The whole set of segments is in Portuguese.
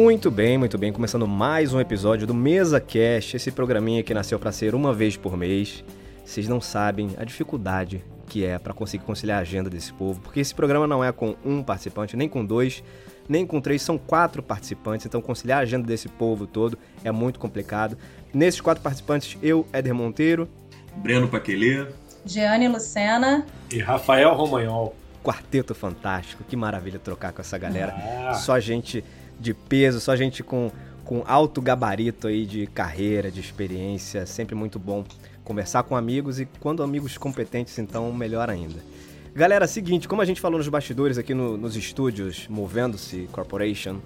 Muito bem, muito bem. Começando mais um episódio do Mesa Cast, esse programinha que nasceu para ser uma vez por mês. Vocês não sabem a dificuldade que é para conseguir conciliar a agenda desse povo, porque esse programa não é com um participante, nem com dois, nem com três, são quatro participantes, então conciliar a agenda desse povo todo é muito complicado. Nesses quatro participantes, eu, Éder Monteiro, Breno Paquelê, Giane Lucena e Rafael Romagnol. Quarteto fantástico, que maravilha trocar com essa galera. Ah. Só gente de peso, só gente com, com alto gabarito aí de carreira, de experiência, sempre muito bom conversar com amigos e quando amigos competentes, então melhor ainda. Galera, seguinte, como a gente falou nos bastidores aqui no, nos estúdios, Movendo-se Corporation,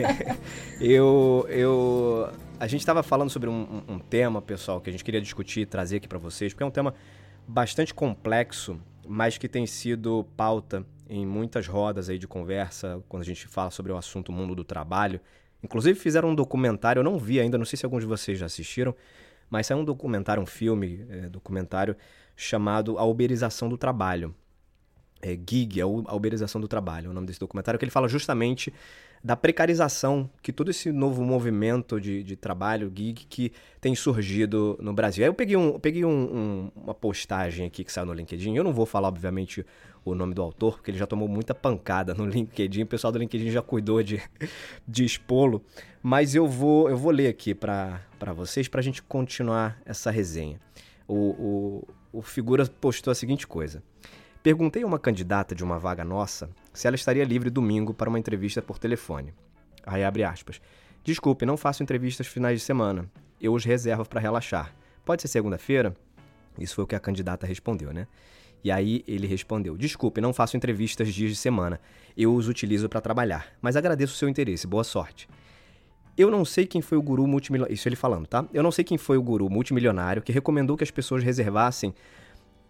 eu, eu, a gente estava falando sobre um, um, tema, pessoal, que a gente queria discutir trazer aqui para vocês, porque é um tema bastante complexo, mas que tem sido pauta em muitas rodas aí de conversa quando a gente fala sobre o assunto mundo do trabalho. Inclusive fizeram um documentário, eu não vi ainda, não sei se alguns de vocês já assistiram, mas é um documentário, um filme, é, documentário chamado A Uberização do Trabalho. É, Gig, a Uberização do Trabalho, é o nome desse documentário, que ele fala justamente da precarização que todo esse novo movimento de, de trabalho, gig, que tem surgido no Brasil. Aí eu peguei, um, peguei um, um, uma postagem aqui que saiu no LinkedIn. Eu não vou falar, obviamente, o nome do autor, porque ele já tomou muita pancada no LinkedIn. O pessoal do LinkedIn já cuidou de, de expô-lo. Mas eu vou, eu vou ler aqui para vocês para a gente continuar essa resenha. O, o, o figura postou a seguinte coisa. Perguntei a uma candidata de uma vaga nossa se ela estaria livre domingo para uma entrevista por telefone. Aí abre aspas. Desculpe, não faço entrevistas finais de semana. Eu os reservo para relaxar. Pode ser segunda-feira? Isso foi o que a candidata respondeu, né? E aí ele respondeu: Desculpe, não faço entrevistas dias de semana. Eu os utilizo para trabalhar. Mas agradeço o seu interesse. Boa sorte. Eu não sei quem foi o guru multimilionário. Isso ele falando, tá? Eu não sei quem foi o guru multimilionário que recomendou que as pessoas reservassem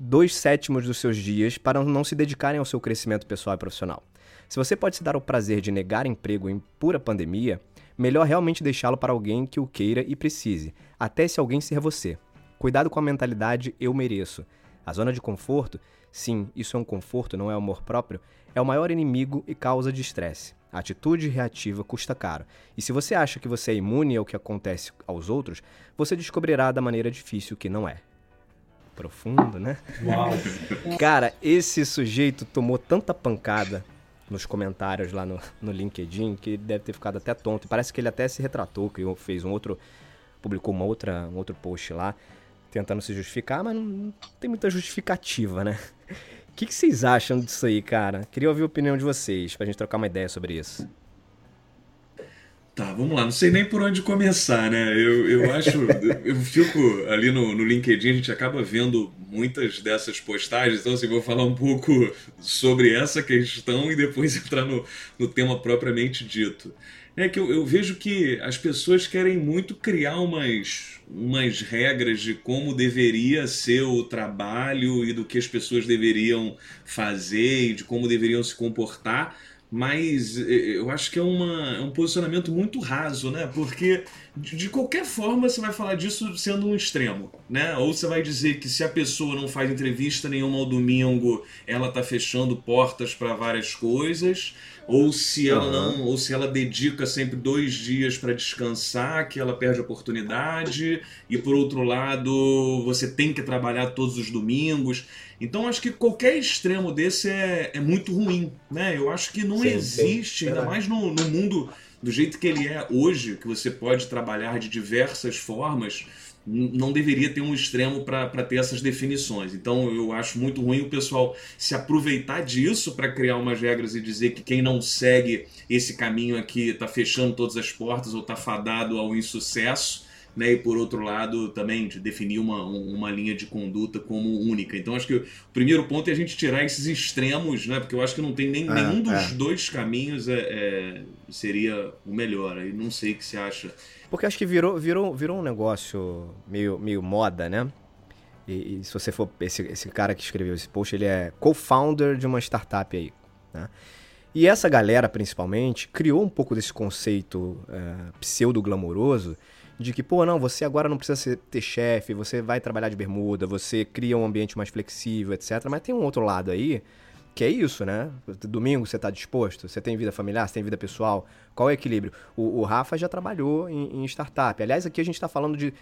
dois sétimos dos seus dias para não se dedicarem ao seu crescimento pessoal e profissional. Se você pode se dar o prazer de negar emprego em pura pandemia, melhor realmente deixá-lo para alguém que o queira e precise, até se alguém ser você. Cuidado com a mentalidade eu mereço. A zona de conforto, sim, isso é um conforto, não é amor próprio, é o maior inimigo e causa de estresse. A atitude reativa custa caro. E se você acha que você é imune ao que acontece aos outros, você descobrirá da maneira difícil que não é. Profundo, né? Uau! Cara, esse sujeito tomou tanta pancada nos comentários lá no, no LinkedIn que ele deve ter ficado até tonto. Parece que ele até se retratou, que fez um outro. publicou uma outra, um outro post lá tentando se justificar, mas não, não tem muita justificativa, né? O que, que, vocês acham disso aí, cara? Queria ouvir a opinião de vocês, pra gente trocar uma ideia sobre isso. Tá, vamos lá. Não sei nem por onde começar, né? Eu, eu acho. eu fico ali no, no LinkedIn, a gente acaba vendo muitas dessas postagens, então assim, vou falar um pouco sobre essa questão e depois entrar no, no tema propriamente dito é que eu, eu, vejo que as pessoas querem muito criar umas, umas regras de como deveria ser o trabalho e do que as pessoas deveriam fazer e de como deveriam se comportar, mas eu acho que é, uma, é um posicionamento muito raso, né? Porque de, de qualquer forma você vai falar disso sendo um extremo, né? Ou você vai dizer que se a pessoa não faz entrevista nenhuma ao domingo, ela tá fechando portas para várias coisas ou se ela uhum. não, ou se ela dedica sempre dois dias para descansar, que ela perde a oportunidade, e por outro lado, você tem que trabalhar todos os domingos. Então acho que qualquer extremo desse é, é muito ruim, né? Eu acho que não sim, existe, sim. ainda mais no, no mundo do jeito que ele é hoje, que você pode trabalhar de diversas formas não deveria ter um extremo para ter essas definições. Então eu acho muito ruim o pessoal se aproveitar disso para criar umas regras e dizer que quem não segue esse caminho aqui está fechando todas as portas ou está fadado ao insucesso. Né? E por outro lado, também de definir uma, uma linha de conduta como única. Então acho que o primeiro ponto é a gente tirar esses extremos, né? Porque eu acho que não tem nem, é, nenhum dos é. dois caminhos é, é, seria o melhor. Aí não sei o que você acha. Porque acho que virou, virou, virou um negócio meio, meio moda, né? E, e, se você for. Esse, esse cara que escreveu esse post, ele é co-founder de uma startup aí. Né? E essa galera, principalmente, criou um pouco desse conceito é, pseudo-glamouroso de que, pô, não, você agora não precisa ser, ter chefe, você vai trabalhar de bermuda, você cria um ambiente mais flexível, etc. Mas tem um outro lado aí que é isso, né? Domingo você está disposto? Você tem vida familiar? Você tem vida pessoal? Qual é o equilíbrio? O, o Rafa já trabalhou em, em, startup. Aliás, aqui a gente está falando de.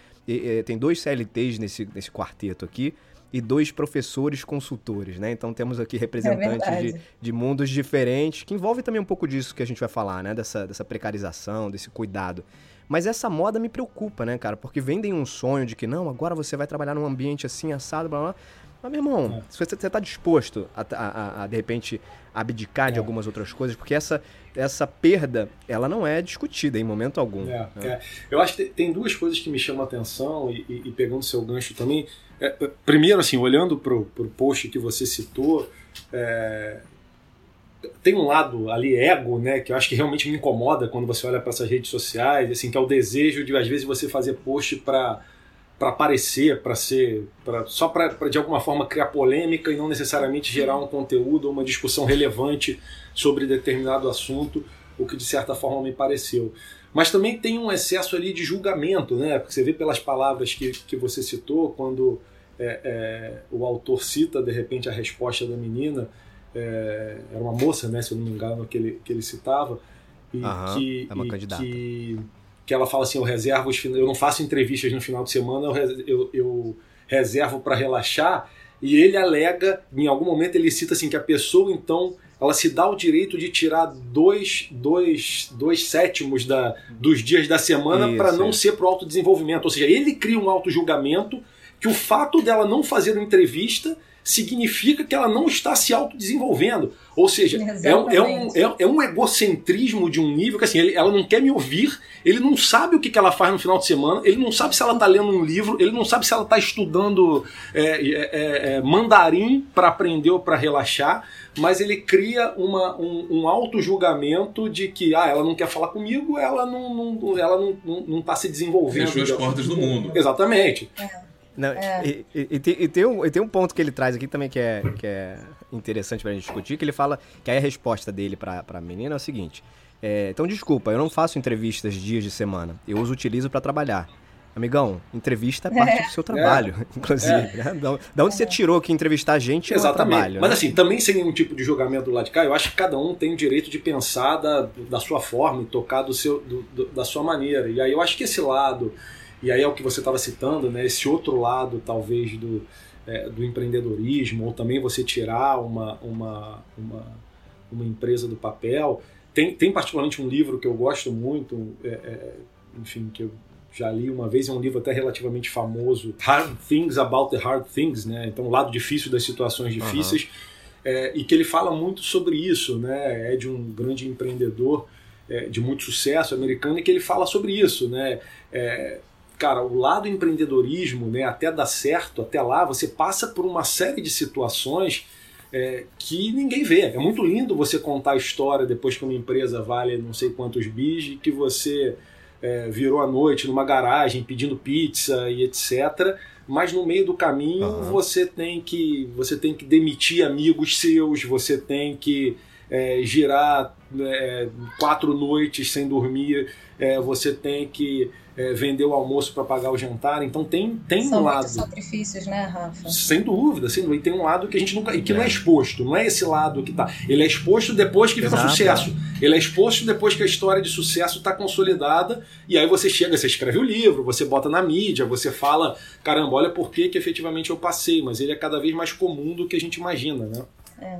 tem dois CLTs nesse, nesse quarteto aqui e dois professores consultores, né? Então temos aqui representantes é de, de, mundos diferentes, que envolve também um pouco disso que a gente vai falar, né? Dessa, dessa precarização, desse cuidado. Mas essa moda me preocupa, né, cara? Porque vendem um sonho de que não, agora você vai trabalhar num ambiente assim, assado, blá blá. Mas, meu irmão, é. se você está disposto a, a, a, de repente, abdicar é. de algumas outras coisas, porque essa, essa perda, ela não é discutida em momento algum. É, né? É. Eu acho que tem duas coisas que me chamam a atenção, e, e, e pegando seu gancho também. É, primeiro, assim, olhando para o post que você citou, é, tem um lado ali ego, né, que eu acho que realmente me incomoda quando você olha para essas redes sociais, assim, que é o desejo de às vezes você fazer post para para aparecer, para ser, pra, só para de alguma forma criar polêmica e não necessariamente gerar um conteúdo ou uma discussão relevante sobre determinado assunto, o que de certa forma me pareceu. Mas também tem um excesso ali de julgamento, né? Porque você vê pelas palavras que, que você citou, quando é, é, o autor cita de repente a resposta da menina, é, era uma moça, né? Se eu não me engano, que ele, que ele citava, e que, é uma candidata. que que ela fala assim: eu reservo os, eu não faço entrevistas no final de semana, eu, eu, eu reservo para relaxar. E ele alega, em algum momento ele cita assim que a pessoa então ela se dá o direito de tirar dois, dois, dois sétimos da, dos dias da semana para não ser para o autodesenvolvimento. Ou seja, ele cria um auto-julgamento que o fato dela não fazer uma entrevista significa que ela não está se autodesenvolvendo. Ou seja, é, é, um, é, é, um egocentrismo de um nível que assim, ele, ela não quer me ouvir, ele não sabe o que, que ela faz no final de semana, ele não sabe se ela está lendo um livro, ele não sabe se ela está estudando é, é, é mandarim para aprender ou para relaxar, mas ele cria uma, um, um auto-julgamento de que ah, ela não quer falar comigo, ela não, não, ela não está não, não tá se desenvolvendo. Fechou as portas do mundo. Exatamente. É. Não, é. e, e, e, tem, e, tem um, e tem um ponto que ele traz aqui também que é, que é interessante pra gente discutir, que ele fala que aí a resposta dele pra, pra menina é o seguinte. É, então, desculpa, eu não faço entrevistas dias de semana. Eu os utilizo para trabalhar. Amigão, entrevista é parte é. do seu trabalho, é. inclusive. É. Né? Da onde você tirou que entrevistar a gente Exatamente. é um trabalho. Mas né? assim, também sem nenhum tipo de julgamento do lado de cá, eu acho que cada um tem o direito de pensar da, da sua forma e tocar do seu, do, do, da sua maneira. E aí eu acho que esse lado e aí é o que você estava citando, né? Esse outro lado, talvez, do, é, do empreendedorismo, ou também você tirar uma, uma, uma, uma, empresa do papel. Tem, tem particularmente um livro que eu gosto muito, é, é, enfim, que eu já li uma vez, é um livro até relativamente famoso, Hard Things About the Hard Things, né? Então, o lado difícil das situações difíceis. Uhum. E que ele fala muito sobre isso, né? É de um grande empreendedor é, de muito sucesso americano e que ele fala sobre isso, né? É, cara, o lado empreendedorismo, né, até dar certo, até lá, você passa por uma série de situações é, que ninguém vê. É muito lindo você contar a história depois que uma empresa vale não sei quantos bis, que você é, virou à noite numa garagem pedindo pizza e etc. Mas no meio do caminho uhum. você tem que você tem que demitir amigos seus, você tem que é, girar é, quatro noites sem dormir, é, você tem que é, vender o almoço para pagar o jantar. Então tem, tem São um lado. sacrifícios, né, Rafa? Sem dúvida, sem dúvida. E tem um lado que a gente nunca. E que é. não é exposto. Não é esse lado que tá. Ele é exposto depois que fica sucesso. Ele é exposto depois que a história de sucesso está consolidada. E aí você chega, você escreve o livro, você bota na mídia, você fala, caramba, olha por que, que efetivamente eu passei. Mas ele é cada vez mais comum do que a gente imagina, né? É.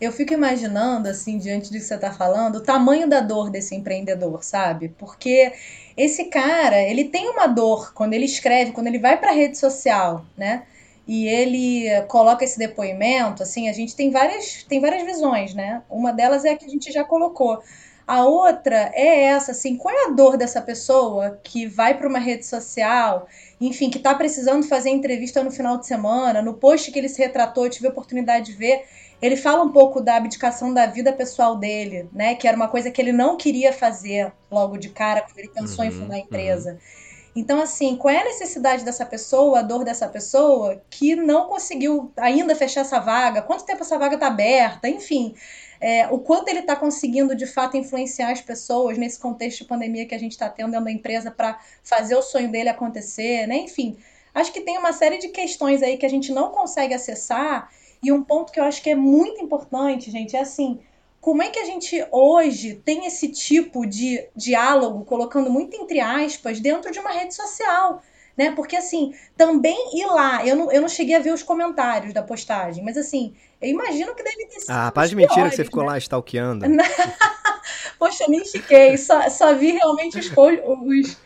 Eu fico imaginando, assim, diante do que você está falando, o tamanho da dor desse empreendedor, sabe? Porque esse cara, ele tem uma dor quando ele escreve, quando ele vai para a rede social, né? E ele coloca esse depoimento, assim, a gente tem várias, tem várias visões, né? Uma delas é a que a gente já colocou. A outra é essa, assim, qual é a dor dessa pessoa que vai para uma rede social, enfim, que está precisando fazer entrevista no final de semana, no post que ele se retratou, eu tive a oportunidade de ver, ele fala um pouco da abdicação da vida pessoal dele, né, que era uma coisa que ele não queria fazer logo de cara quando ele pensou uhum, em fundar a empresa. Uhum. Então, assim, qual é a necessidade dessa pessoa, a dor dessa pessoa que não conseguiu ainda fechar essa vaga? Quanto tempo essa vaga está aberta? Enfim, é, o quanto ele está conseguindo de fato influenciar as pessoas nesse contexto de pandemia que a gente está tendo dentro da empresa para fazer o sonho dele acontecer, né? Enfim, acho que tem uma série de questões aí que a gente não consegue acessar. E um ponto que eu acho que é muito importante, gente, é assim: como é que a gente hoje tem esse tipo de diálogo, colocando muito entre aspas, dentro de uma rede social? Né? Porque assim, também ir lá, eu não, eu não cheguei a ver os comentários da postagem, mas assim, eu imagino que deve ter sido. Ah, para de mentira que você ficou né? lá stalkeando. Poxa, eu nem fiquei, só, só vi realmente os, os,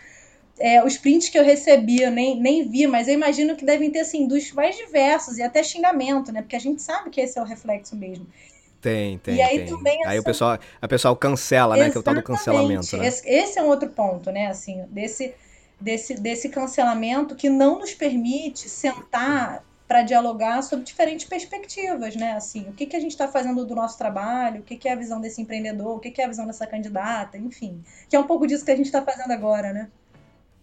é, os prints que eu recebi, eu nem, nem vi, mas eu imagino que devem ter, assim, dos mais diversos e até xingamento, né? Porque a gente sabe que esse é o reflexo mesmo. Tem, tem. E aí tem. também. Aí o pessoal, a pessoal cancela, né? Que é o tal do cancelamento. Né? Esse, esse é um outro ponto, né? Assim, desse, desse, desse cancelamento que não nos permite sentar para dialogar sobre diferentes perspectivas, né? Assim, o que, que a gente está fazendo do nosso trabalho, o que, que é a visão desse empreendedor, o que, que é a visão dessa candidata, enfim. Que é um pouco disso que a gente está fazendo agora, né?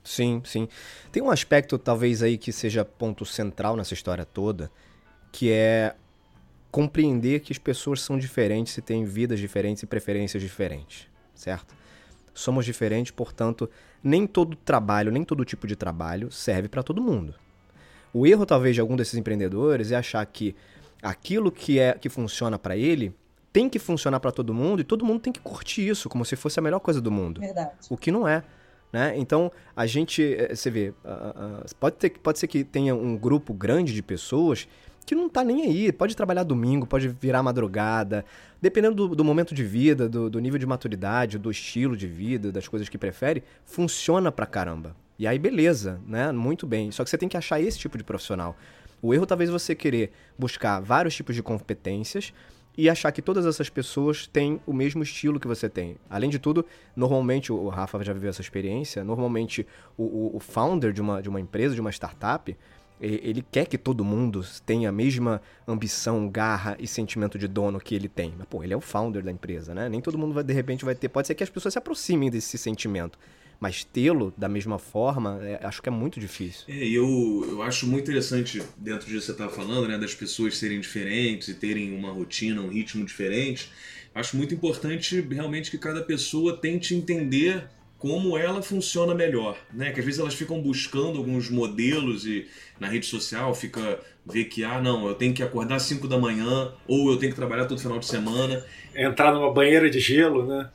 Sim, sim. Tem um aspecto, talvez, aí que seja ponto central nessa história toda, que é compreender que as pessoas são diferentes e têm vidas diferentes e preferências diferentes, certo? Somos diferentes, portanto, nem todo trabalho, nem todo tipo de trabalho serve para todo mundo. O erro talvez de algum desses empreendedores é achar que aquilo que é que funciona para ele tem que funcionar para todo mundo e todo mundo tem que curtir isso como se fosse a melhor coisa do mundo. Verdade. O que não é. Né? Então, a gente, eh, você vê, pode, ter, pode ser que tenha um grupo grande de pessoas que não tá nem aí, pode trabalhar domingo, pode virar madrugada, dependendo do, do momento de vida, do, do, nível de maturidade, do estilo de vida, das coisas que prefere, funciona pra caramba. E aí, beleza, né? Muito bem. Só que você tem que achar esse tipo de profissional. O erro talvez você querer buscar vários tipos de competências e achar que todas essas pessoas têm o mesmo estilo que você tem. Além de tudo, normalmente, o Rafa já viveu essa experiência, normalmente o, o, founder de uma, de uma empresa, de uma startup, ele quer que todo mundo tenha a mesma ambição, garra e sentimento de dono que ele tem. Mas, pô, ele é o founder da empresa, né? Nem todo mundo vai, de repente vai ter. Pode ser que as pessoas se aproximem desse sentimento. Mas tê-lo da mesma forma, é, acho que é muito difícil. É, eu, eu acho muito interessante, dentro disso que você estava falando, né, das pessoas serem diferentes e terem uma rotina, um ritmo diferente. Acho muito importante realmente que cada pessoa tente entender como ela funciona melhor, né? Que às vezes elas ficam buscando alguns modelos e na rede social fica ver que ah não, eu tenho que acordar às 5 da manhã ou eu tenho que trabalhar todo final de semana, entrar numa banheira de gelo, né?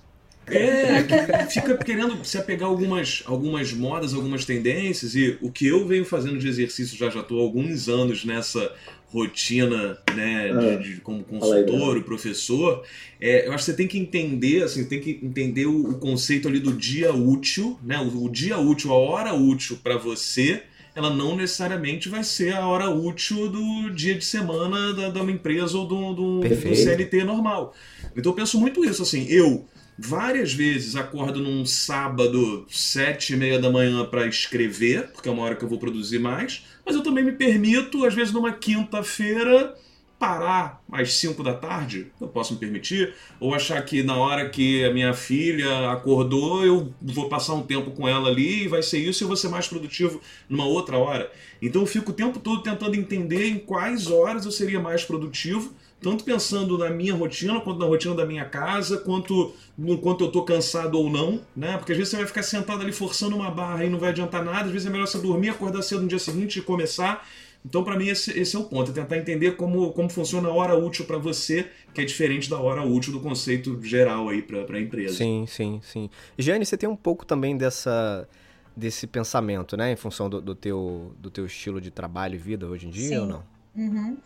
É, fica querendo se apegar algumas, algumas modas, algumas tendências, e o que eu venho fazendo de exercício já já estou há alguns anos nessa rotina né, ah, de, de, como consultor, o professor, é, eu acho que você tem que entender, assim, tem que entender o, o conceito ali do dia útil, né? O, o dia útil, a hora útil para você, ela não necessariamente vai ser a hora útil do dia de semana da, da uma empresa ou do, do, do CLT normal. Então eu penso muito isso, assim, eu várias vezes acordo num sábado, sete e meia da manhã para escrever, porque é uma hora que eu vou produzir mais, mas eu também me permito, às vezes numa quinta-feira, parar às 5 da tarde, eu posso me permitir, ou achar que na hora que a minha filha acordou, eu vou passar um tempo com ela ali e vai ser isso e eu vou ser mais produtivo numa outra hora. Então eu fico o tempo todo tentando entender em quais horas eu seria mais produtivo tanto pensando na minha rotina, quanto na rotina da minha casa, quanto no quanto eu estou cansado ou não, né? Porque às vezes você vai ficar sentado ali forçando uma barra e não vai adiantar nada, às vezes é melhor você dormir, acordar cedo no dia seguinte e começar. Então, para mim, esse, esse, é o ponto, é tentar entender como, como funciona a hora útil para você, que é diferente da hora útil do conceito geral aí para a empresa. Sim, sim, sim. Jane, você tem um pouco também dessa desse pensamento, né, em função do, do teu, do teu estilo de trabalho e vida hoje em dia sim. ou não? Uhum.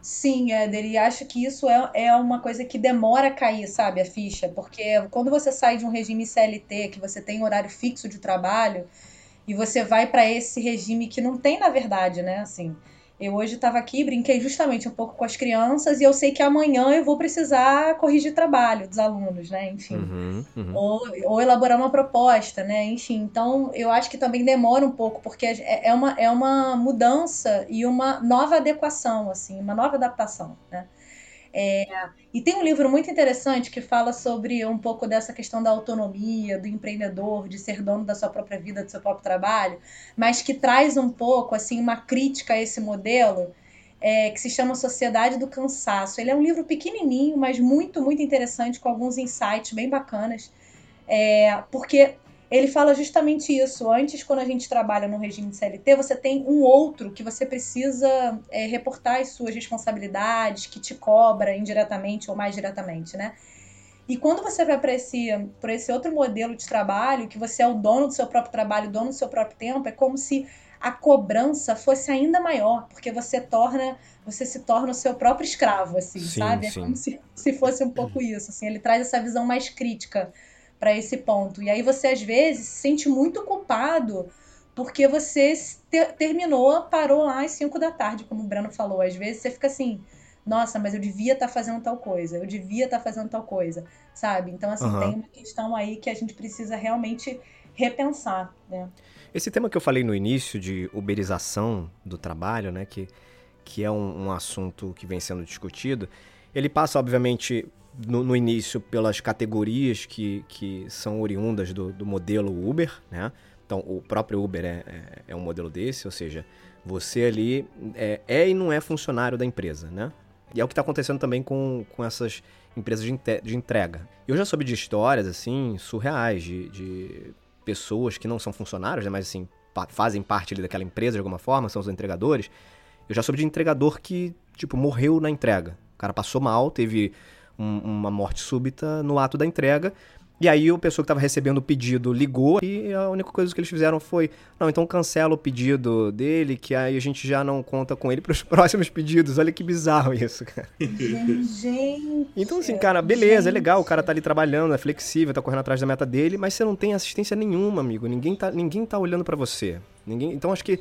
Sim, Éder, e acho que isso é, é uma coisa que demora a cair, sabe, a ficha, porque quando você sai de um regime CLT, que você tem horário fixo de trabalho, e você vai para esse regime que não tem, na verdade, né, assim, Eu hoje estava aqui, brinquei justamente um pouco com as crianças e eu sei que amanhã eu vou precisar corrigir trabalho dos alunos, né? Enfim. Uhum, uhum. Ou, ou, elaborar uma proposta, né? Enfim, então eu acho que também demora um pouco, porque é, é, uma, é uma mudança e uma nova adequação, assim, uma nova adaptação, né? É, e tem um livro muito interessante que fala sobre um pouco dessa questão da autonomia, do empreendedor, de ser dono da sua própria vida, do seu próprio trabalho, mas que traz um pouco assim uma crítica a esse modelo. É, que se chama Sociedade do Cansaço. Ele é um livro pequenininho, mas muito, muito interessante, com alguns insights bem bacanas, é, porque ele fala justamente isso. Antes, quando a gente trabalha no regime de CLT, você tem um outro que você precisa é, reportar as suas responsabilidades, que te cobra indiretamente ou mais diretamente, né? E quando você vai para esse, esse outro modelo de trabalho, que você é o dono do seu próprio trabalho, dono do seu próprio tempo, é como se a cobrança fosse ainda maior, porque você torna, você se torna o seu próprio escravo, assim, sim, sabe? É sim. É como se, se fosse um pouco isso, assim. Ele traz essa visão mais crítica para esse ponto. E aí você às vezes se sente muito culpado porque você te terminou, parou lá às 5 da tarde, como o Breno falou. Às vezes você fica assim, nossa, mas eu devia estar tá fazendo tal coisa, eu devia estar tá fazendo tal coisa, sabe? Então, assim, uhum. tem uma questão aí que a gente precisa realmente repensar, né? Esse tema que eu falei no início de uberização do trabalho, né, que, que é um, um assunto que vem sendo discutido, ele passa, obviamente, no, no, início pelas categorias que, que são oriundas do, do modelo Uber, né? Então, o próprio Uber é, é, é um modelo desse, ou seja, você ali é, é, e não é funcionário da empresa, né? E é o que está acontecendo também com, com essas empresas de, de entrega. Eu já soube de histórias, assim, surreais, de, de pessoas que não são funcionários, né? Mas, assim, fazem parte ali daquela empresa de alguma forma, são os entregadores. Eu já soube de entregador que, tipo, morreu na entrega. O cara passou mal, teve um, uma morte súbita no ato da entrega. E aí o pessoa que estava recebendo o pedido ligou e a única coisa que eles fizeram foi, não, então cancela o pedido dele, que aí a gente já não conta com ele para os próximos pedidos. Olha que bizarro isso, cara. Gente. Então assim, cara, beleza, gente. é legal, o cara tá ali trabalhando, é flexível, tá correndo atrás da meta dele, mas você não tem assistência nenhuma, amigo. Ninguém tá, ninguém tá olhando para você. Ninguém, então acho que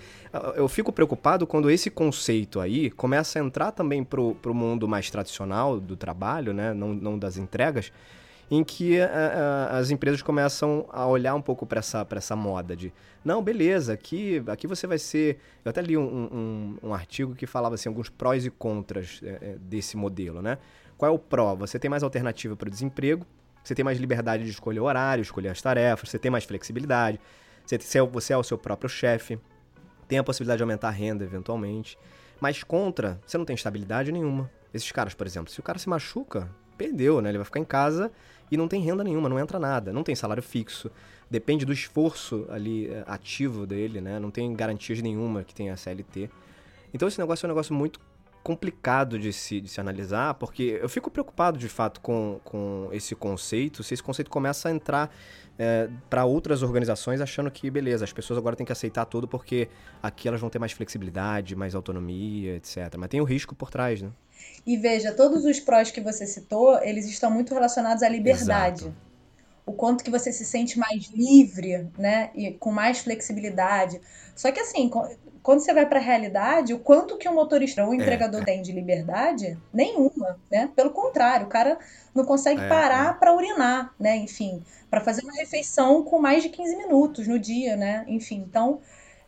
eu fico preocupado quando esse conceito aí começa a entrar também pro, pro mundo mais tradicional do trabalho, né, não, não das entregas, em que a, a, as empresas começam a olhar um pouco para essa, essa moda de não, beleza, aqui, aqui você vai ser. Eu até li um, um, um artigo que falava assim, alguns prós e contras é, desse modelo, né? Qual é o pró? Você tem mais alternativa para o desemprego, você tem mais liberdade de escolher o horário, escolher as tarefas, você tem mais flexibilidade, você, é você é o seu próprio chefe, tem a possibilidade de aumentar a renda eventualmente. Mas contra, você não tem estabilidade nenhuma. Esses caras, por exemplo, se o cara se machuca, perdeu, né? Ele vai ficar em casa e não tem renda nenhuma, não entra nada, não tem salário fixo, depende do esforço ali eh, ativo dele, né? Não tem garantias nenhuma que tenha CLT. Então esse negócio é um negócio muito complicado de se, de se analisar, porque eu fico preocupado de fato com, com esse conceito, se esse conceito começa a entrar é, para outras organizações achando que, beleza, as pessoas agora têm que aceitar tudo porque aqui elas vão ter mais flexibilidade, mais autonomia, etc. Mas tem o risco por trás, né? E veja, todos os prós que você citou, eles estão muito relacionados à liberdade. Exato. O quanto que você se sente mais livre, né? E com mais flexibilidade. Só que assim, quando você vai para a realidade, o quanto que um motorista ou um é, entregador é. tem de liberdade? Nenhuma, né? Pelo contrário, o cara não consegue é, parar é. para urinar, né? Enfim, para fazer uma refeição com mais de 15 minutos no dia, né? Enfim, então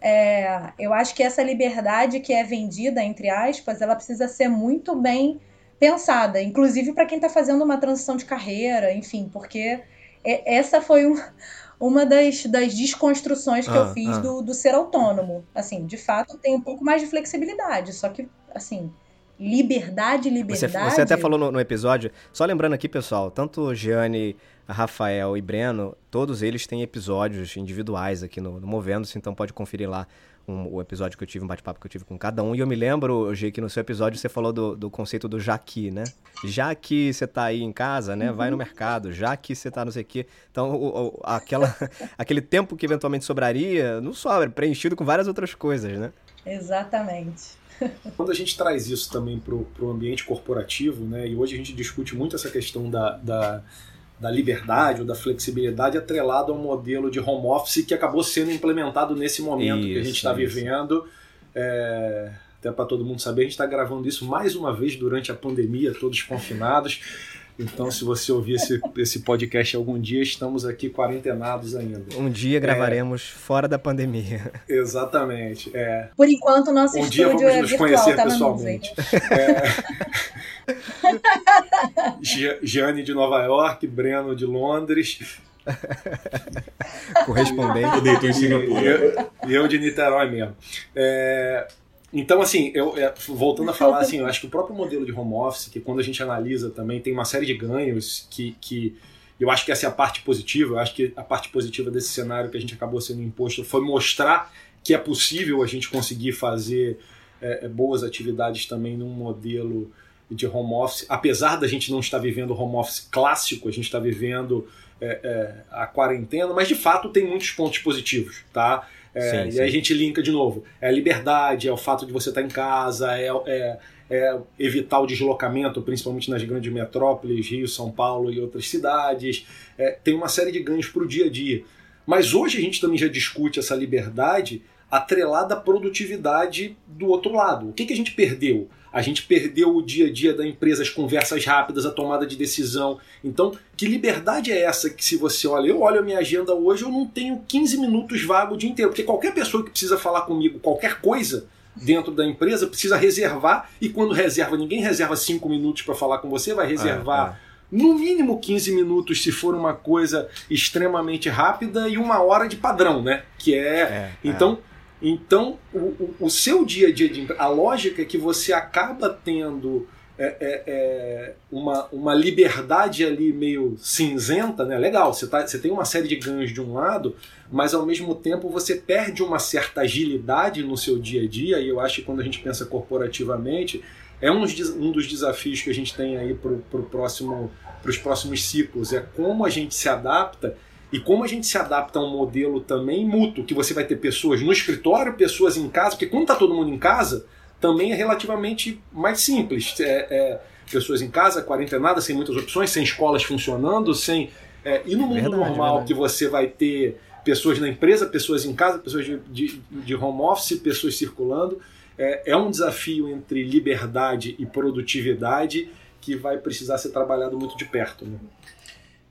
é, eu acho que essa liberdade que é vendida, entre aspas, ela precisa ser muito bem pensada, inclusive para quem está fazendo uma transição de carreira, enfim, porque essa foi um, uma das, das desconstruções que ah, eu fiz ah. do, do ser autônomo. Assim, de fato, tem um pouco mais de flexibilidade, só que, assim, liberdade, liberdade. Você, você até falou no, no, episódio, só lembrando aqui, pessoal, tanto Gianni, Rafael e Breno, todos eles têm episódios individuais aqui no, no Movendo-se, então pode conferir lá um, o episódio que eu tive, um bate-papo que eu tive com cada um. E eu me lembro, G, que no seu episódio você falou do, do conceito do já que, né? Já que você tá aí em casa, né? Vai no mercado, já que você tá não sei o quê. Então, o, o, aquela, aquele tempo que eventualmente sobraria, não sobra, preenchido com várias outras coisas, né? Exatamente. Quando a gente traz isso também para o ambiente corporativo, né, e hoje a gente discute muito essa questão da, da, da liberdade ou da flexibilidade atrelado ao modelo de home office que acabou sendo implementado nesse momento isso, que a gente está vivendo. É, até para todo mundo saber, a gente está gravando isso mais uma vez durante a pandemia, todos confinados. Então, se você ouvir esse, esse podcast algum dia, estamos aqui quarentenados ainda. Um dia gravaremos é... fora da pandemia. Exatamente. É. Por enquanto, nosso um estúdio dia vamos é nos virtual, conhecer tá pessoalmente. É... Gianni de Nova York, Breno de Londres. Correspondente. Deitou em Singapura. E eu, eu de Niterói mesmo. É, então, assim, eu, é, voltando a falar, assim, eu acho que o próprio modelo de home office, que quando a gente analisa também, tem uma série de ganhos que, que eu acho que essa é a parte positiva. Eu acho que a parte positiva desse cenário que a gente acabou sendo imposto foi mostrar que é possível a gente conseguir fazer é, é boas atividades também num modelo de home office, apesar da gente não estar vivendo home office clássico, a gente está vivendo é, é, a quarentena, mas de fato tem muitos pontos positivos, tá? É, sim, e sim. aí a gente linka de novo. É a liberdade, é o fato de você estar em casa, é, é, é, evitar o deslocamento, principalmente nas grandes metrópoles, Rio, São Paulo e outras cidades. É, tem uma série de ganhos para o dia a dia. Mas hoje a gente também já discute essa liberdade atrelada à produtividade do outro lado. O que, que a gente perdeu? A gente perdeu o dia a dia da empresa, as conversas rápidas, a tomada de decisão. Então, que liberdade é essa que se você olha, eu olho a minha agenda hoje, eu não tenho 15 minutos vago o dia inteiro, porque qualquer pessoa que precisa falar comigo qualquer coisa dentro da empresa precisa reservar e quando reserva, ninguém reserva 5 minutos para falar com você, vai reservar é, é no mínimo 15 minutos se for uma coisa extremamente rápida e uma hora de padrão, né? Que é, é então é. Então, o, o, o, seu dia a dia, de, a lógica é que você acaba tendo é, é, é, uma, uma liberdade ali meio cinzenta, né? Legal, você, tá, você tem uma série de ganhos de um lado, mas ao mesmo tempo você perde uma certa agilidade no seu dia a dia, e eu acho que quando a gente pensa corporativamente, é um, um dos desafios que a gente tem aí para pro próximo, os próximos ciclos, é como a gente se adapta e como a gente se adapta a um modelo também mútuo, que você vai ter pessoas no escritório, pessoas em casa, porque quando está todo mundo em casa, também é relativamente mais simples. É, é, pessoas em casa, quarentenada, sem muitas opções, sem escolas funcionando, sem. É, e no mundo verdade, normal verdade. que você vai ter pessoas na empresa, pessoas em casa, pessoas de, de, de home office, pessoas circulando. É, é um desafio entre liberdade e produtividade que vai precisar ser trabalhado muito de perto. Né?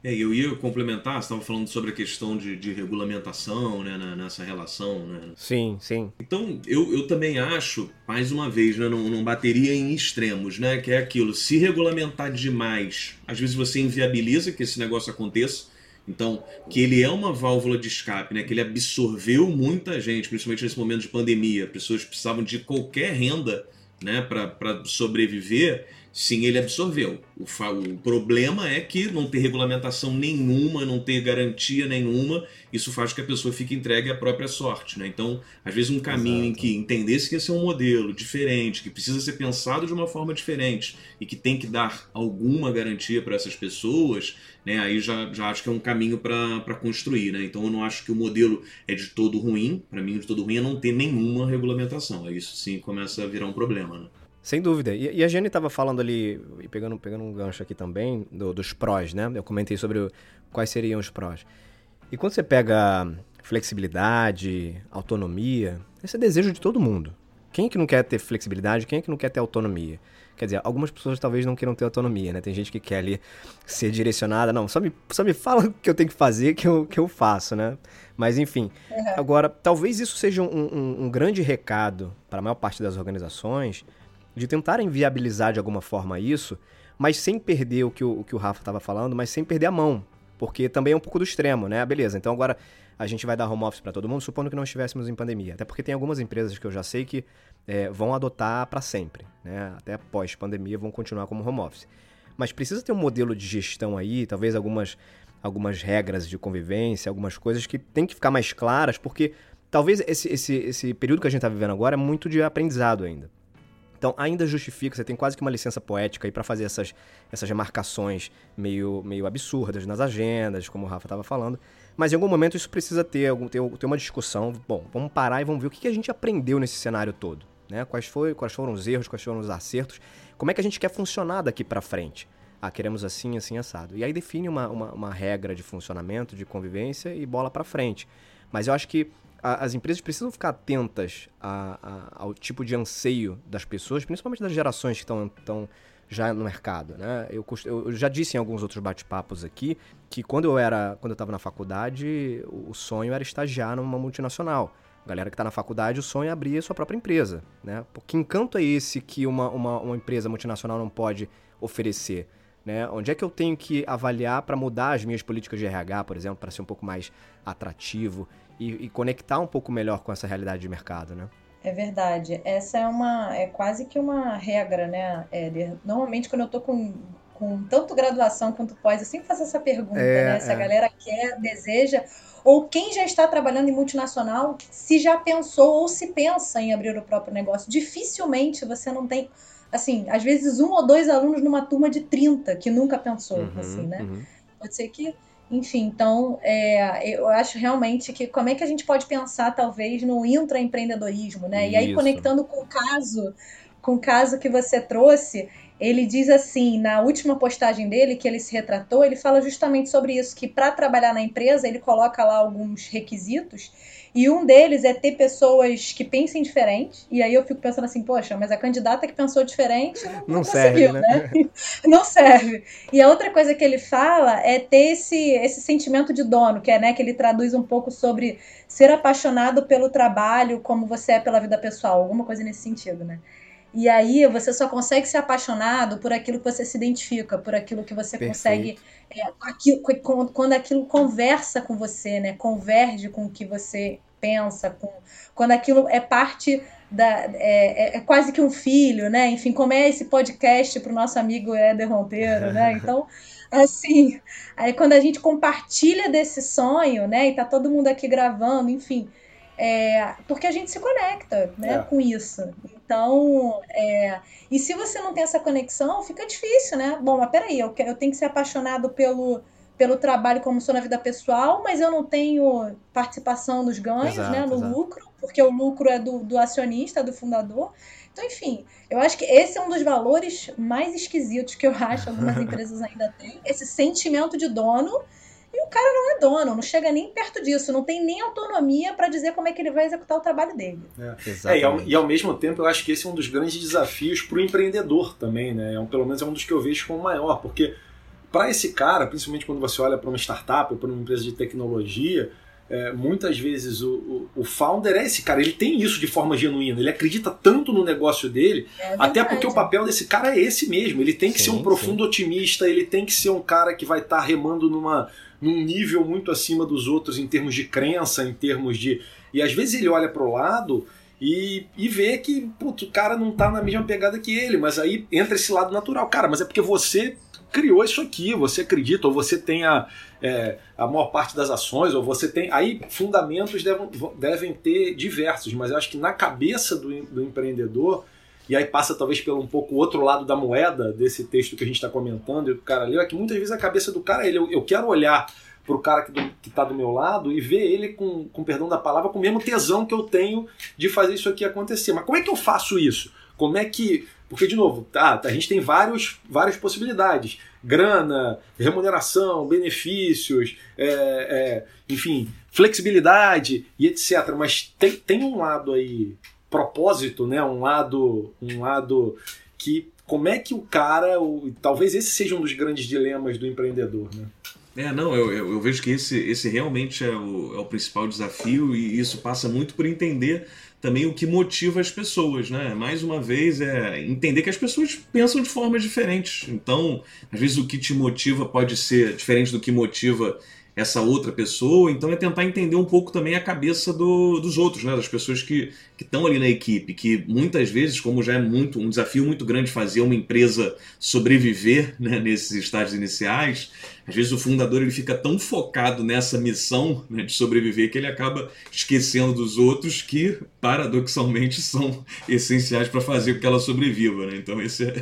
É, eu ia complementar, você estava falando sobre a questão de, de regulamentação né, nessa relação. Né? Sim, sim. Então, eu, eu também acho, mais uma vez, né, não, não bateria em extremos, né? Que é aquilo, se regulamentar demais, às vezes você inviabiliza que esse negócio aconteça. Então, que ele é uma válvula de escape, né? Que ele absorveu muita gente, principalmente nesse momento de pandemia. Pessoas precisavam de qualquer renda né, para sobreviver Sim, ele absorveu. O, o, problema é que não ter regulamentação nenhuma, não ter garantia nenhuma, isso faz com que a pessoa fique entregue à própria sorte. Né? Então, às vezes, um caminho Exato. em que entendesse que esse é um modelo diferente, que precisa ser pensado de uma forma diferente e que tem que dar alguma garantia para essas pessoas, né? aí já, já acho que é um caminho para construir. Né? Então, eu não acho que o modelo é de todo ruim. Para mim, de todo ruim é não ter nenhuma regulamentação. Aí isso sim começa a virar um problema. Né? Sem dúvida. E, e a Jenny estava falando ali, e pegando, pegando um gancho aqui também, do, dos prós, né? Eu comentei sobre o, quais seriam os prós. E quando você pega flexibilidade, autonomia, esse é desejo de todo mundo. Quem é que não quer ter flexibilidade? Quem é que não quer ter autonomia? Quer dizer, algumas pessoas talvez não queiram ter autonomia, né? Tem gente que quer ali ser direcionada. Não, só me, só me fala o que eu tenho que fazer que eu, que eu faço, né? Mas enfim. Uhum. Agora, talvez isso seja um, um, um grande recado para a maior parte das organizações de tentarem viabilizar de alguma forma isso, mas sem perder o que o, o que o Rafa estava falando, mas sem perder a mão. Porque também é um pouco do extremo, né? Beleza, então agora a gente vai dar home office para todo mundo, supondo que não estivéssemos em pandemia. Até porque tem algumas empresas que eu já sei que é, vão adotar para sempre, né? Até pós-pandemia vão continuar como home office. Mas precisa ter um modelo de gestão aí, talvez algumas, algumas regras de convivência, algumas coisas que tem que ficar mais claras, porque talvez esse, esse, esse período que a gente está vivendo agora é muito de aprendizado ainda. Então ainda justifica, você tem quase que uma licença poética aí para fazer essas, essas remarcações meio, meio absurdas nas agendas, como o Rafa estava falando. Mas em algum momento isso precisa ter, algum, ter, ter uma discussão. Bom, vamos parar e vamos ver o que, que a gente aprendeu nesse cenário todo. Né? Quais, foi, quais foram os erros, quais foram os acertos, como é que a gente quer funcionar daqui para frente. Ah, queremos assim, assim, assado. E aí define uma, uma, uma regra de funcionamento, de convivência e bola para frente. Mas eu acho que a, as empresas precisam ficar atentas a, a, ao tipo de anseio das pessoas, principalmente das gerações que estão já no mercado, né? Eu, eu, já disse em alguns outros bate-papos aqui que quando eu era, quando eu estava na faculdade, o sonho era estagiar numa multinacional. A galera que está na faculdade, o sonho é abrir a sua própria empresa, né? Porque encanto é esse que uma, uma, uma empresa multinacional não pode oferecer? Né? Onde é que eu tenho que avaliar para mudar as minhas políticas de RH, por exemplo, para ser um pouco mais atrativo e, e, conectar um pouco melhor com essa realidade de mercado, né? É verdade. Essa é uma é quase que uma regra, né, Éder? Normalmente quando eu tô com, com tanto graduação quanto pós, eu sempre faço essa pergunta, é, né? Se é. a galera quer, deseja, ou quem já está trabalhando em multinacional, se já pensou ou se pensa em abrir o próprio negócio. Dificilmente você não tem assim, às vezes um ou dois alunos numa turma de 30 que nunca pensou, uhum, assim, né? Uhum. Pode ser que, enfim, então, é, eu acho realmente que como é que a gente pode pensar, talvez, no intraempreendedorismo, né? Isso. E aí, conectando com o caso, com o caso que você trouxe, ele diz assim, na última postagem dele, que ele se retratou, ele fala justamente sobre isso, que para trabalhar na empresa, ele coloca lá alguns requisitos, e um deles é ter pessoas que pensem diferente. E aí eu fico pensando assim, poxa, mas a candidata que pensou diferente não, não, serve, né? né? não serve. E a outra coisa que ele fala é ter esse, esse sentimento de dono, que é, né, que ele traduz um pouco sobre ser apaixonado pelo trabalho como você é pela vida pessoal, alguma coisa nesse sentido, né? E aí você só consegue ser apaixonado por aquilo que você se identifica, por aquilo que você Perfeito. consegue. É, aquilo, quando aquilo conversa com você, né? Converge com o que você pensa, com, quando aquilo é parte da. É, é, é quase que um filho, né? Enfim, como é esse podcast para o nosso amigo Éder Monteiro, né? Então. Assim, aí quando a gente compartilha desse sonho, né, e tá todo mundo aqui gravando, enfim, é, porque a gente se conecta né, é. com isso. Então, é, e se você não tem essa conexão, fica difícil, né? Bom, mas peraí, eu, eu tenho que ser apaixonado pelo, pelo trabalho como sou na vida pessoal, mas eu não tenho participação nos ganhos, exato, né? No exato. lucro, porque o lucro é do, do acionista, do fundador. Então, enfim, eu acho que esse é um dos valores mais esquisitos que eu acho que algumas empresas ainda têm. Esse sentimento de dono o cara não é dono, não chega nem perto disso, não tem nem autonomia para dizer como é que ele vai executar o trabalho dele. É, é e, ao, e, ao, mesmo tempo eu acho que esse é um dos grandes desafios para o empreendedor também, né? É um, pelo menos é um dos que eu vejo como maior, porque para esse cara, principalmente quando você olha para uma startup ou para uma empresa de tecnologia, é, muitas vezes o, o, o, founder é esse cara, ele tem isso de forma genuína, ele acredita tanto no negócio dele, é até porque o papel desse cara é esse mesmo, ele tem que sim, ser um profundo sim. otimista, ele tem que ser um cara que vai estar tá remando numa num nível muito acima dos outros em termos de crença, em termos de. E às vezes ele olha para o lado e, e vê que putz, o cara não tá na mesma pegada que ele, mas aí entra esse lado natural. Cara, mas é porque você criou isso aqui, você acredita, ou você tem a, é, a maior parte das ações, ou você tem. Aí fundamentos devem, devem ter diversos, mas eu acho que na cabeça do, do empreendedor e aí passa talvez pelo um pouco outro lado da moeda desse texto que a gente está comentando e o cara leu, é que muitas vezes a cabeça do cara, ele, eu, quero olhar para o cara que está do meu lado e ver ele com, com perdão da palavra, com o mesmo tesão que eu tenho de fazer isso aqui acontecer. Mas como é que eu faço isso? Como é que. Porque, de novo, tá, a gente tem vários, várias possibilidades. Grana, remuneração, benefícios, é, é, enfim, flexibilidade e etc. Mas tem, tem um lado aí propósito, né? Um lado, um lado que como é que o cara, o, talvez esse seja um dos grandes dilemas do empreendedor, né? É, não, eu, eu, vejo que esse, esse realmente é o, é o principal desafio e isso passa muito por entender também o que motiva as pessoas, né? Mais uma vez, é entender que as pessoas pensam de formas diferentes. Então, às vezes o que te motiva pode ser diferente do que motiva essa outra pessoa, então é tentar entender um pouco também a cabeça do, dos outros, né? das pessoas que estão ali na equipe, que muitas vezes, como já é muito um desafio muito grande fazer uma empresa sobreviver né, nesses estágios iniciais, às vezes o fundador ele fica tão focado nessa missão né, de sobreviver que ele acaba esquecendo dos outros que, paradoxalmente, são essenciais para fazer com que ela sobreviva. Né? Então, esse é,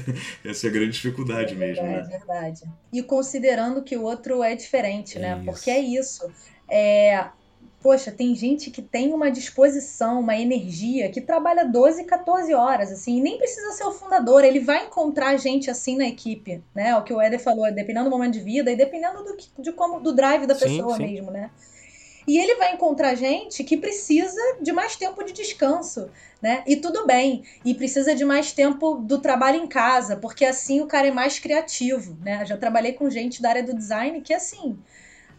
essa é a grande dificuldade é mesmo. Né? É verdade. E considerando que o outro é diferente, né? Porque é isso. É, poxa, tem gente que tem uma disposição, uma energia, que trabalha 12, 14 horas, assim, e nem precisa ser o fundador, ele vai encontrar gente assim na equipe, né? O que o Éder falou, dependendo do momento de vida e dependendo do, de como, do drive da pessoa sim, sim. mesmo, né? E ele vai encontrar gente que precisa de mais tempo de descanso, né? E tudo bem. E precisa de mais tempo do trabalho em casa, porque assim o cara é mais criativo, né? já trabalhei com gente da área do design que assim,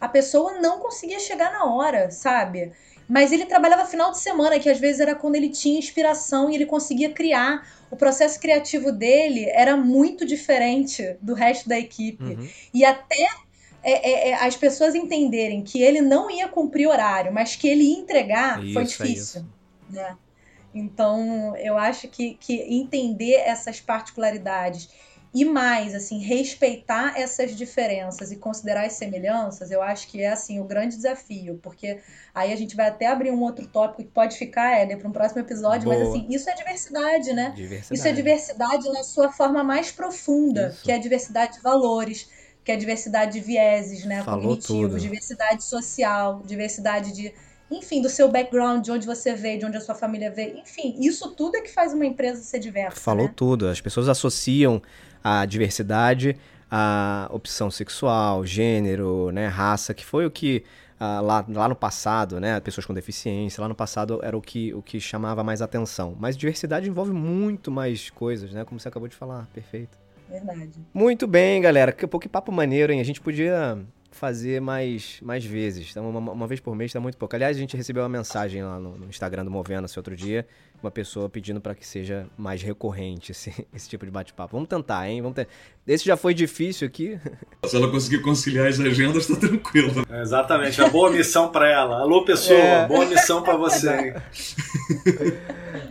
a pessoa não conseguia chegar na hora, sabe? Mas ele trabalhava final de semana, que às vezes era quando ele tinha inspiração e ele conseguia criar. O processo criativo dele era muito diferente do resto da equipe. Uhum. E até é, é, é, as pessoas entenderem que ele não ia cumprir horário, mas que ele ia entregar, isso, foi difícil. É né? Então, eu acho que, que entender essas particularidades e mais, assim, respeitar essas diferenças e considerar as semelhanças, eu acho que é, assim, o grande desafio, porque aí a gente vai até abrir um outro tópico que pode ficar, Éder, para um próximo episódio, Boa. mas, assim, isso é diversidade, né? Diversidade. Isso é diversidade na sua forma mais profunda, isso. que é a diversidade de valores, que é a diversidade de vieses, né? Falou cognitivos, tudo. diversidade social, diversidade de enfim, do seu background, de onde você veio, de onde a sua família veio. Enfim, isso tudo é que faz uma empresa ser diversa. Falou né? tudo. As pessoas associam a diversidade a opção sexual, gênero, né, raça, que foi o que uh, lá, lá no passado, né, pessoas com deficiência, lá no passado era o que, o que chamava mais atenção. Mas diversidade envolve muito mais coisas, né, como você acabou de falar, perfeito. Verdade. Muito bem, galera. Que, que papo maneiro, hein? A gente podia fazer mais, mais vezes. Então, uma, uma vez por mês está muito pouco. Aliás, a gente recebeu uma mensagem lá no, no Instagram do Movendo-se outro dia, uma pessoa pedindo para que seja mais recorrente esse, esse tipo de bate-papo. Vamos tentar, hein? Vamos ter... Esse já foi difícil aqui. Se ela conseguir conciliar as agendas, tá tranquilo. É, exatamente, é boa missão para ela. Alô, pessoa, é. boa missão para você.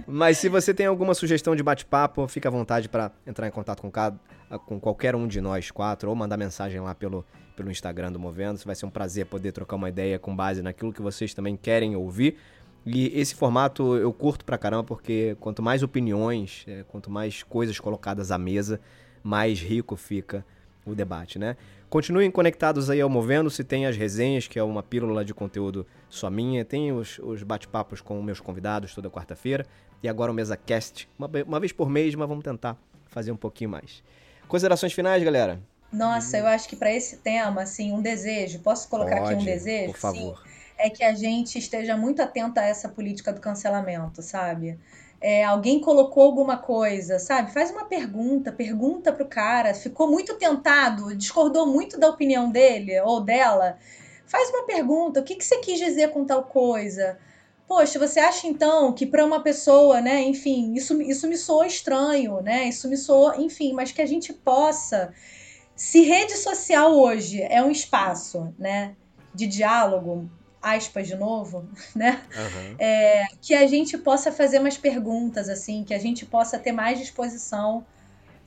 Mas se você tem alguma sugestão de bate-papo, fica à vontade para entrar em contato com, cada, com qualquer um de nós quatro ou mandar mensagem lá pelo pelo Instagram do Movendo. Vai ser um prazer poder trocar uma ideia com base naquilo que vocês também querem ouvir. E esse formato eu curto pra caramba porque quanto mais opiniões, é, quanto mais coisas colocadas à mesa, mais rico fica o debate, né? Continuem conectados aí ao Movendo-se, tem as resenhas, que é uma pílula de conteúdo só minha, tem os, os bate-papos com meus convidados toda quarta-feira, e agora o MesaCast, uma, uma vez por mês, mas vamos tentar fazer um pouquinho mais. Considerações finais, galera? Nossa, eu acho que para esse tema, assim, um desejo, posso colocar Pode, aqui um desejo? Por favor. Sim, é que a gente esteja muito atenta a essa política do cancelamento, sabe? É, alguém colocou alguma coisa, sabe? Faz uma pergunta, pergunta pro cara, ficou muito tentado, discordou muito da opinião dele ou dela. Faz uma pergunta, o que, que você quis dizer com tal coisa? Poxa, você acha então que para uma pessoa, né, enfim, isso, isso me soa estranho, né? Isso me soa, enfim, mas que a gente possa se rede social hoje é um espaço, né, de diálogo, aspas de novo, né, uhum. é, que a gente possa fazer mais perguntas, assim, que a gente possa ter mais disposição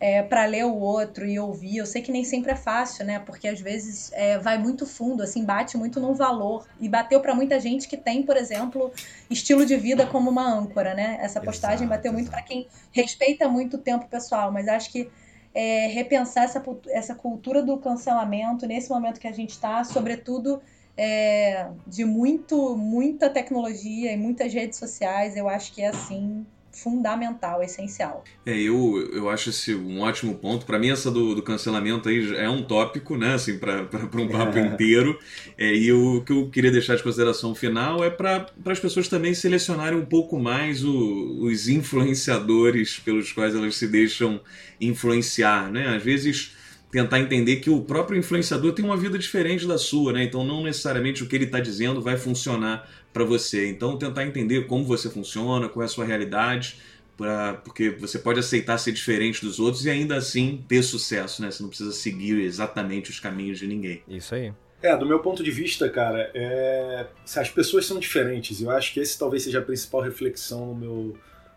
é, para ler o outro e ouvir. Eu sei que nem sempre é fácil, né, porque às vezes é, vai muito fundo, assim, bate muito no valor e bateu para muita gente que tem, por exemplo, estilo de vida como uma âncora, né. Essa postagem exato, bateu muito para quem respeita muito o tempo pessoal, mas acho que é, repensar essa, essa cultura do cancelamento nesse momento que a gente está, sobretudo é, de muito, muita tecnologia e muitas redes sociais. Eu acho que é assim fundamental, essencial. É, eu, eu acho esse um ótimo ponto. Para mim, essa do, do, cancelamento aí é um tópico, né? Assim, para um papo inteiro. É, e o que eu queria deixar de consideração final é para as pessoas também selecionarem um pouco mais o, os influenciadores pelos quais elas se deixam influenciar, né? Às vezes tentar entender que o próprio influenciador tem uma vida diferente da sua, né? Então não necessariamente o que ele está dizendo vai funcionar para você. Então tentar entender como você funciona, qual é a sua realidade, pra, porque você pode aceitar ser diferente dos outros e ainda assim ter sucesso, né? Você não precisa seguir exatamente os caminhos de ninguém. Isso aí. É, do meu ponto de vista, cara, é... as pessoas são diferentes. Eu acho que esse talvez seja a principal reflexão no meu,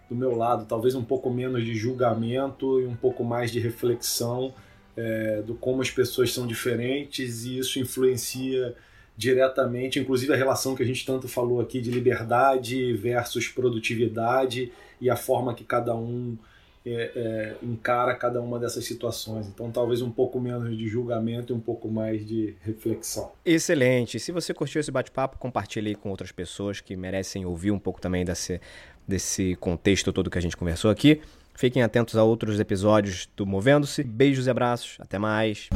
do meu lado. Talvez um pouco menos de julgamento e um pouco mais de reflexão é, do como as pessoas são diferentes e isso influencia diretamente, inclusive a relação que a gente tanto falou aqui de liberdade versus produtividade e a forma que cada um é, é, encara cada uma dessas situações. Então, talvez um pouco menos de julgamento e um pouco mais de reflexão. Excelente. Se você curtiu esse bate-papo, compartilhe com outras pessoas que merecem ouvir um pouco também desse, desse contexto todo que a gente conversou aqui. Fiquem atentos a outros episódios do Movendo-se. Beijos e abraços. Até mais.